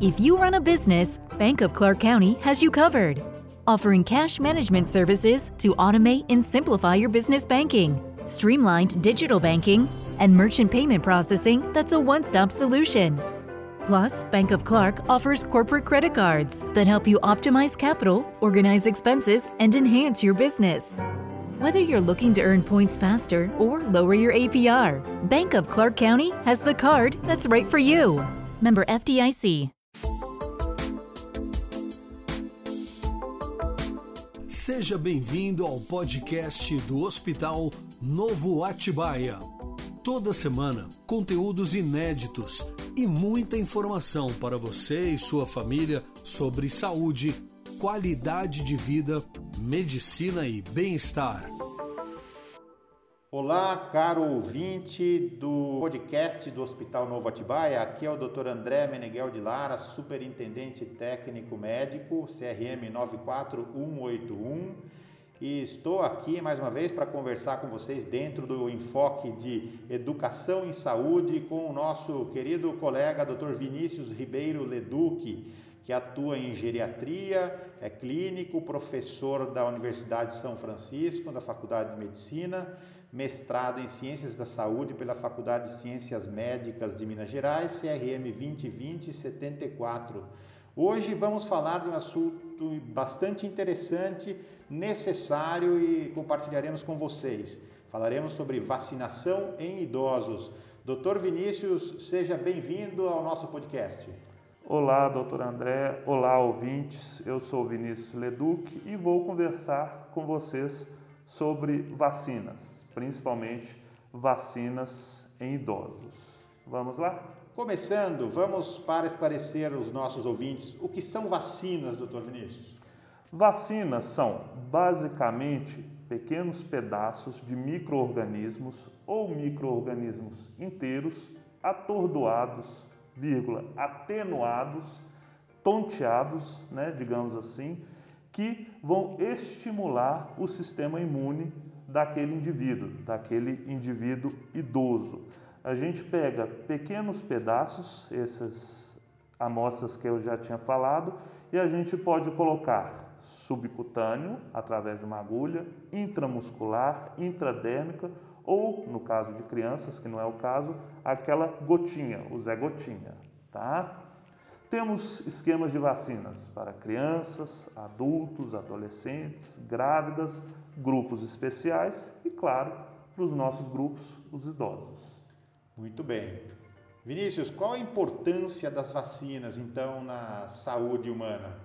If you run a business, Bank of Clark County has you covered. Offering cash management services to automate and simplify your business banking, streamlined digital banking, and merchant payment processing that's a one stop solution. Plus, Bank of Clark offers corporate credit cards that help you optimize capital, organize expenses, and enhance your business. Whether you're looking to earn points faster or lower your APR, Bank of Clark County has the card that's right for you. Member FDIC. Seja bem-vindo ao podcast do Hospital Novo Atibaia. Toda semana, conteúdos inéditos e muita informação para você e sua família sobre saúde, qualidade de vida, medicina e bem-estar. Olá, caro ouvinte do podcast do Hospital Novo Atibaia. Aqui é o Dr. André Meneghel de Lara, superintendente técnico médico, CRM 94181. E estou aqui mais uma vez para conversar com vocês dentro do enfoque de educação em saúde com o nosso querido colega Dr. Vinícius Ribeiro Leduc, que atua em geriatria, é clínico, professor da Universidade de São Francisco, da Faculdade de Medicina mestrado em Ciências da Saúde pela Faculdade de Ciências Médicas de Minas Gerais, CRM 2020-74. Hoje vamos falar de um assunto bastante interessante, necessário e compartilharemos com vocês. Falaremos sobre vacinação em idosos. Doutor Vinícius, seja bem-vindo ao nosso podcast. Olá, doutor André. Olá, ouvintes. Eu sou Vinícius Leduc e vou conversar com vocês sobre vacinas, principalmente vacinas em idosos. Vamos lá? Começando, vamos para esclarecer os nossos ouvintes o que são vacinas, doutor Vinícius. Vacinas são basicamente pequenos pedaços de microorganismos ou microorganismos inteiros atordoados, vírgula, atenuados, tonteados, né, digamos assim, que vão estimular o sistema imune daquele indivíduo, daquele indivíduo idoso. A gente pega pequenos pedaços, essas amostras que eu já tinha falado, e a gente pode colocar subcutâneo, através de uma agulha, intramuscular, intradérmica, ou, no caso de crianças, que não é o caso, aquela gotinha, o Zé Gotinha, tá? Temos esquemas de vacinas para crianças, adultos, adolescentes, grávidas, grupos especiais e, claro, para os nossos grupos, os idosos. Muito bem. Vinícius, qual a importância das vacinas, então, na saúde humana?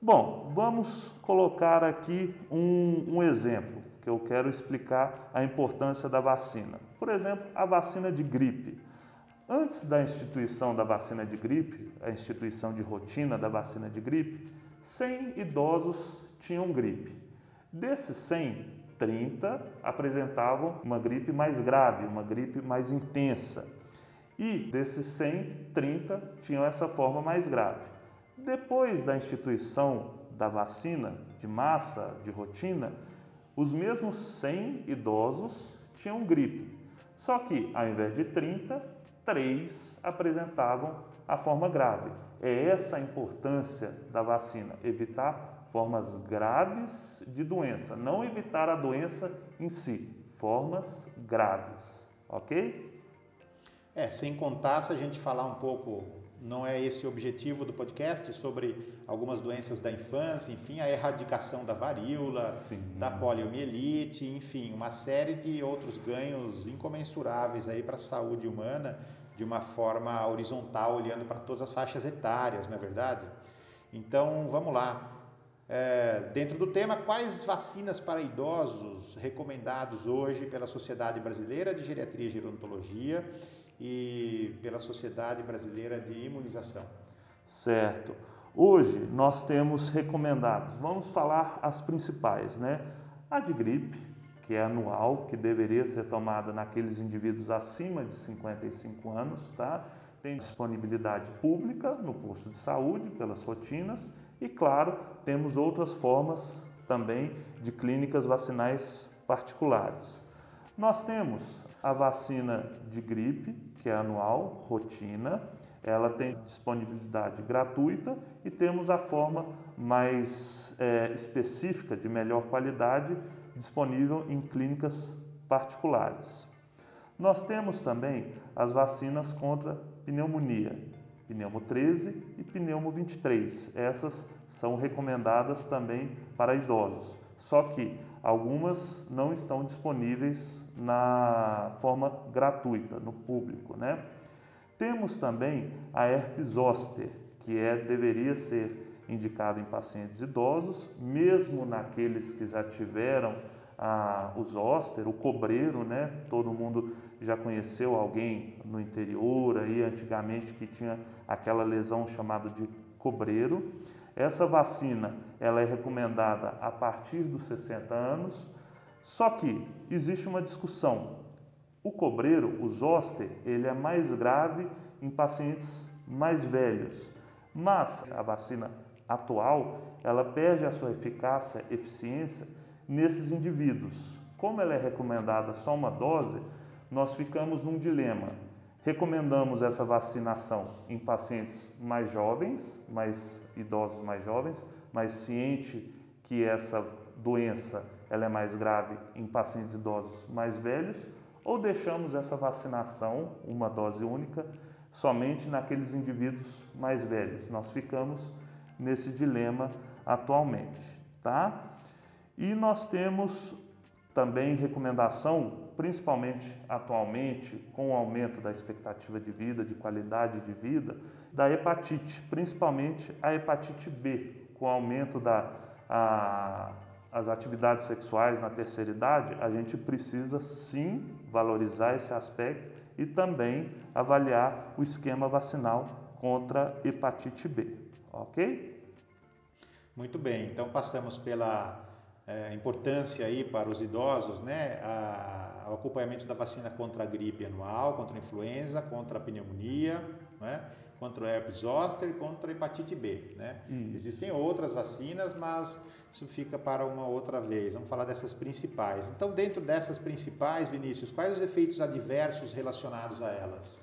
Bom, vamos colocar aqui um, um exemplo que eu quero explicar a importância da vacina. Por exemplo, a vacina de gripe. Antes da instituição da vacina de gripe, a instituição de rotina da vacina de gripe, 100 idosos tinham gripe. Desses 100, 30 apresentavam uma gripe mais grave, uma gripe mais intensa. E desses 100, 30 tinham essa forma mais grave. Depois da instituição da vacina de massa, de rotina, os mesmos 100 idosos tinham gripe. Só que, ao invés de 30, três apresentavam a forma grave. É essa a importância da vacina, evitar formas graves de doença, não evitar a doença em si, formas graves, ok? É, sem contar se a gente falar um pouco, não é esse o objetivo do podcast, sobre algumas doenças da infância, enfim, a erradicação da varíola, Sim. da poliomielite, enfim, uma série de outros ganhos incomensuráveis aí para a saúde humana de uma forma horizontal, olhando para todas as faixas etárias, não é verdade? Então, vamos lá. É, dentro do tema, quais vacinas para idosos recomendados hoje pela Sociedade Brasileira de Geriatria e Gerontologia e pela Sociedade Brasileira de Imunização? Certo. Hoje nós temos recomendados, vamos falar as principais, né? A de gripe, que é anual, que deveria ser tomada naqueles indivíduos acima de 55 anos, tá? Tem disponibilidade pública no posto de saúde pelas rotinas e, claro, temos outras formas também de clínicas vacinais particulares. Nós temos a vacina de gripe, que é anual, rotina. ela tem disponibilidade gratuita e temos a forma mais é, específica, de melhor qualidade, disponível em clínicas particulares. Nós temos também as vacinas contra pneumonia, pneumo 13 e pneumo 23. Essas são recomendadas também para idosos. Só que algumas não estão disponíveis na forma gratuita, no público, né? Temos também a herpes zoster, que é, deveria ser indicada em pacientes idosos, mesmo naqueles que já tiveram ah, o zoster, o cobreiro, né? Todo mundo já conheceu alguém no interior aí antigamente que tinha aquela lesão chamada de cobreiro. Essa vacina ela é recomendada a partir dos 60 anos, só que existe uma discussão o cobreiro, o zoster, ele é mais grave em pacientes mais velhos, mas a vacina atual, ela perde a sua eficácia, eficiência nesses indivíduos. Como ela é recomendada só uma dose, nós ficamos num dilema. Recomendamos essa vacinação em pacientes mais jovens, mais idosos mais jovens, mas ciente que essa doença ela é mais grave em pacientes idosos mais velhos, ou deixamos essa vacinação, uma dose única, somente naqueles indivíduos mais velhos. Nós ficamos nesse dilema atualmente, tá? E nós temos também recomendação, principalmente atualmente, com o aumento da expectativa de vida, de qualidade de vida, da hepatite, principalmente a hepatite B, com o aumento da a, as atividades sexuais na terceira idade, a gente precisa sim valorizar esse aspecto e também avaliar o esquema vacinal contra hepatite B, ok? Muito bem, então passamos pela é, importância aí para os idosos, né, a, o acompanhamento da vacina contra a gripe anual, contra a influenza, contra a pneumonia, né? contra o herpes zoster e contra a hepatite B. Né? Existem outras vacinas, mas isso fica para uma outra vez. Vamos falar dessas principais. Então, dentro dessas principais, Vinícius, quais os efeitos adversos relacionados a elas?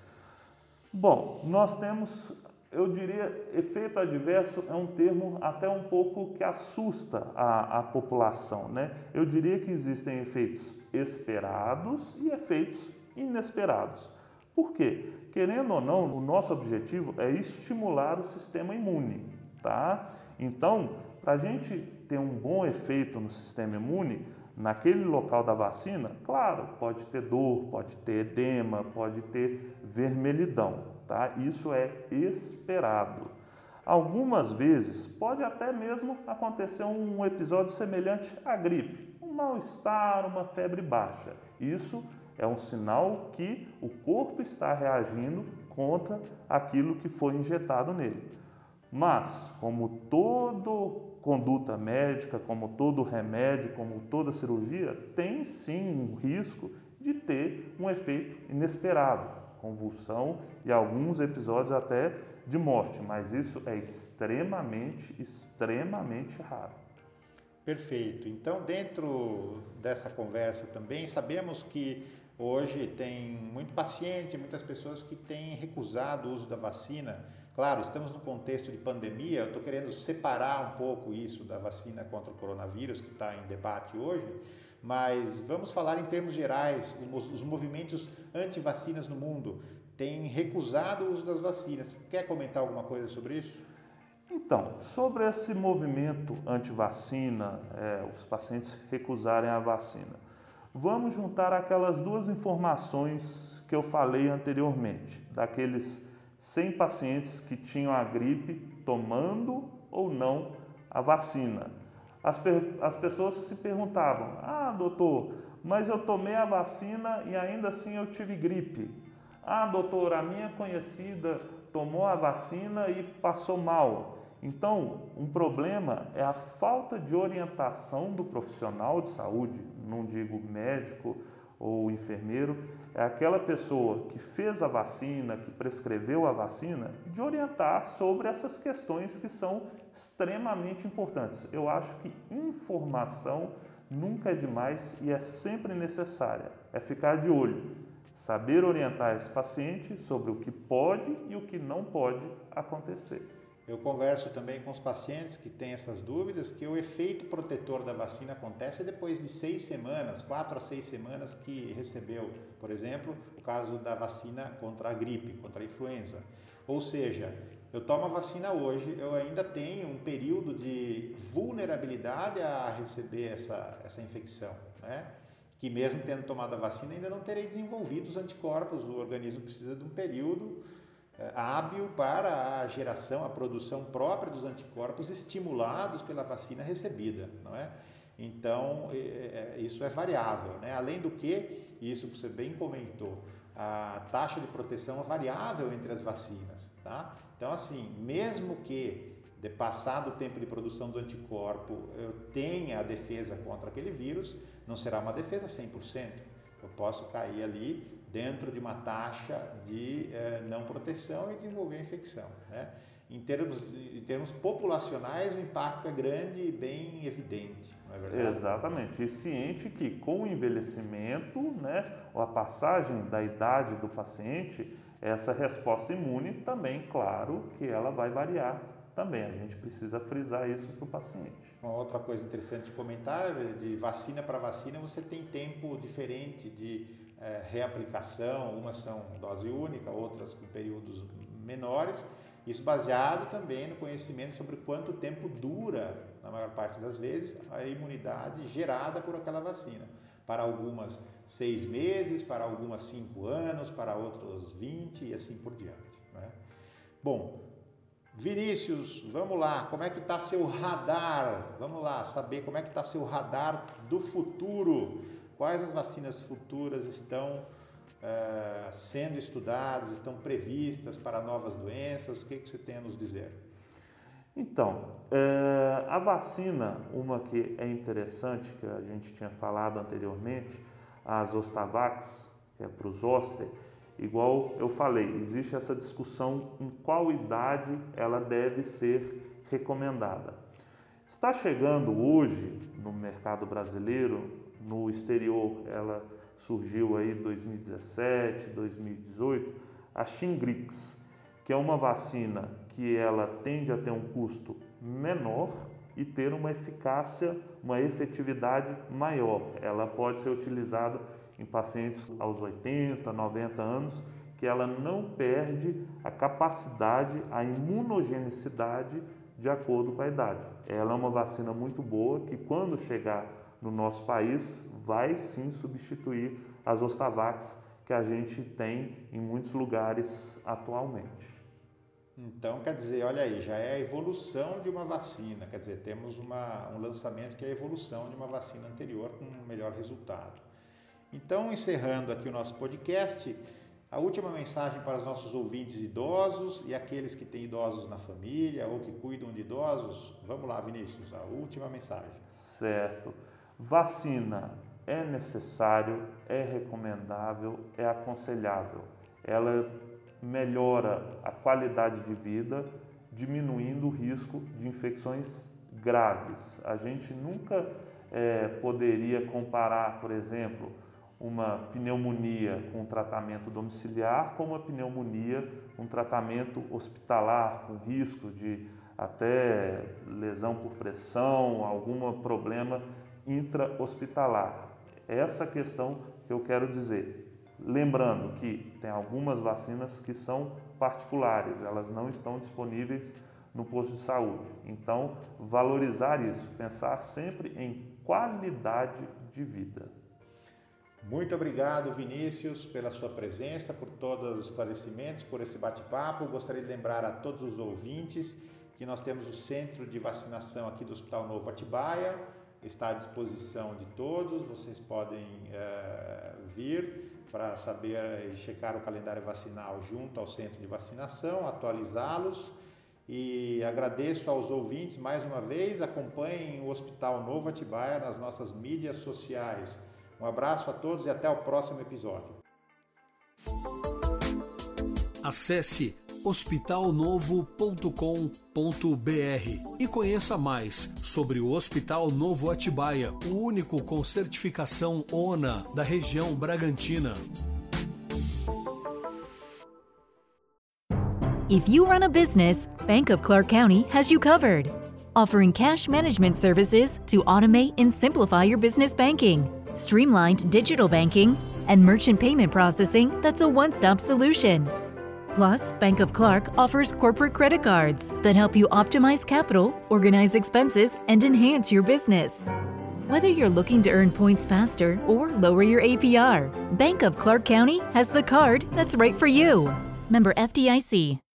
Bom, nós temos, eu diria, efeito adverso é um termo até um pouco que assusta a, a população. Né? Eu diria que existem efeitos esperados e efeitos inesperados. Por quê? Querendo ou não, o nosso objetivo é estimular o sistema imune, tá? Então, para a gente ter um bom efeito no sistema imune, naquele local da vacina, claro, pode ter dor, pode ter edema, pode ter vermelhidão, tá? Isso é esperado. Algumas vezes pode até mesmo acontecer um episódio semelhante à gripe, um mal-estar, uma febre baixa. Isso é um sinal que o corpo está reagindo contra aquilo que foi injetado nele. Mas, como toda conduta médica, como todo remédio, como toda cirurgia, tem sim um risco de ter um efeito inesperado, convulsão e alguns episódios até de morte, mas isso é extremamente, extremamente raro. Perfeito. Então, dentro dessa conversa também, sabemos que Hoje tem muito paciente, muitas pessoas que têm recusado o uso da vacina. Claro, estamos no contexto de pandemia, eu estou querendo separar um pouco isso da vacina contra o coronavírus, que está em debate hoje, mas vamos falar em termos gerais, os, os movimentos anti-vacinas no mundo têm recusado o uso das vacinas. Quer comentar alguma coisa sobre isso? Então, sobre esse movimento anti-vacina, é, os pacientes recusarem a vacina. Vamos juntar aquelas duas informações que eu falei anteriormente, daqueles 100 pacientes que tinham a gripe tomando ou não a vacina. As, as pessoas se perguntavam: Ah, doutor, mas eu tomei a vacina e ainda assim eu tive gripe. Ah, doutor, a minha conhecida tomou a vacina e passou mal. Então, um problema é a falta de orientação do profissional de saúde, não digo médico ou enfermeiro, é aquela pessoa que fez a vacina, que prescreveu a vacina, de orientar sobre essas questões que são extremamente importantes. Eu acho que informação nunca é demais e é sempre necessária. É ficar de olho. saber orientar esse paciente sobre o que pode e o que não pode acontecer. Eu converso também com os pacientes que têm essas dúvidas que o efeito protetor da vacina acontece depois de seis semanas, quatro a seis semanas que recebeu, por exemplo, o caso da vacina contra a gripe, contra a influenza. Ou seja, eu tomo a vacina hoje, eu ainda tenho um período de vulnerabilidade a receber essa, essa infecção, né? que mesmo tendo tomado a vacina ainda não terei desenvolvido os anticorpos, o organismo precisa de um período hábil para a geração, a produção própria dos anticorpos estimulados pela vacina recebida, não é? Então, é, é, isso é variável, né? Além do que, isso você bem comentou, a taxa de proteção é variável entre as vacinas, tá? Então, assim, mesmo que de passado o tempo de produção do anticorpo eu tenha a defesa contra aquele vírus, não será uma defesa 100%. Eu posso cair ali dentro de uma taxa de eh, não proteção e desenvolver a infecção. Né? Em, termos, em termos populacionais, o impacto é grande e bem evidente, não é verdade? Exatamente. E ciente que com o envelhecimento, né, ou a passagem da idade do paciente, essa resposta imune também, claro, que ela vai variar também. A gente precisa frisar isso para o paciente. Uma outra coisa interessante de comentar, de vacina para vacina, você tem tempo diferente de é, reaplicação, umas são dose única, outras com períodos menores. Isso baseado também no conhecimento sobre quanto tempo dura, na maior parte das vezes, a imunidade gerada por aquela vacina. Para algumas, seis meses, para algumas, cinco anos, para outros, vinte e assim por diante. Né? Bom, Vinícius, vamos lá, como é que está seu radar? Vamos lá, saber como é que está seu radar do futuro Quais as vacinas futuras estão uh, sendo estudadas, estão previstas para novas doenças? O que, que você tem a nos dizer? Então, é, a vacina, uma que é interessante, que a gente tinha falado anteriormente, a Zostavax, que é para os zoster, igual eu falei, existe essa discussão em qual idade ela deve ser recomendada. Está chegando hoje no mercado brasileiro no exterior ela surgiu aí em 2017, 2018, a Shingrix, que é uma vacina que ela tende a ter um custo menor e ter uma eficácia, uma efetividade maior. Ela pode ser utilizada em pacientes aos 80, 90 anos, que ela não perde a capacidade, a imunogenicidade de acordo com a idade. Ela é uma vacina muito boa que quando chegar no nosso país vai sim substituir as Ostavax que a gente tem em muitos lugares atualmente. Então, quer dizer, olha aí, já é a evolução de uma vacina, quer dizer, temos uma, um lançamento que é a evolução de uma vacina anterior com um melhor resultado. Então, encerrando aqui o nosso podcast, a última mensagem para os nossos ouvintes idosos e aqueles que têm idosos na família ou que cuidam de idosos. Vamos lá, Vinícius, a última mensagem. Certo. Vacina é necessário, é recomendável, é aconselhável. Ela melhora a qualidade de vida, diminuindo o risco de infecções graves. A gente nunca é, poderia comparar, por exemplo, uma pneumonia com tratamento domiciliar com uma pneumonia com tratamento hospitalar, com risco de até lesão por pressão, algum problema intra-hospitalar. Essa questão que eu quero dizer. Lembrando que tem algumas vacinas que são particulares, elas não estão disponíveis no posto de saúde. Então, valorizar isso, pensar sempre em qualidade de vida. Muito obrigado, Vinícius, pela sua presença, por todos os esclarecimentos, por esse bate-papo. Gostaria de lembrar a todos os ouvintes que nós temos o centro de vacinação aqui do Hospital Novo Atibaia está à disposição de todos. Vocês podem é, vir para saber e checar o calendário vacinal junto ao centro de vacinação, atualizá-los. E agradeço aos ouvintes mais uma vez. Acompanhem o Hospital Novo Atibaia nas nossas mídias sociais. Um abraço a todos e até o próximo episódio. Acesse hospitalnovo.com.br e conheça mais sobre o Hospital Novo Atibaia, o único com certificação ONA da região Bragantina. If you run a business, Bank of Clark County has you covered. Offering cash management services to automate and simplify your business banking, streamlined digital banking, and merchant payment processing that's a one stop solution. Plus, Bank of Clark offers corporate credit cards that help you optimize capital, organize expenses, and enhance your business. Whether you're looking to earn points faster or lower your APR, Bank of Clark County has the card that's right for you. Member FDIC.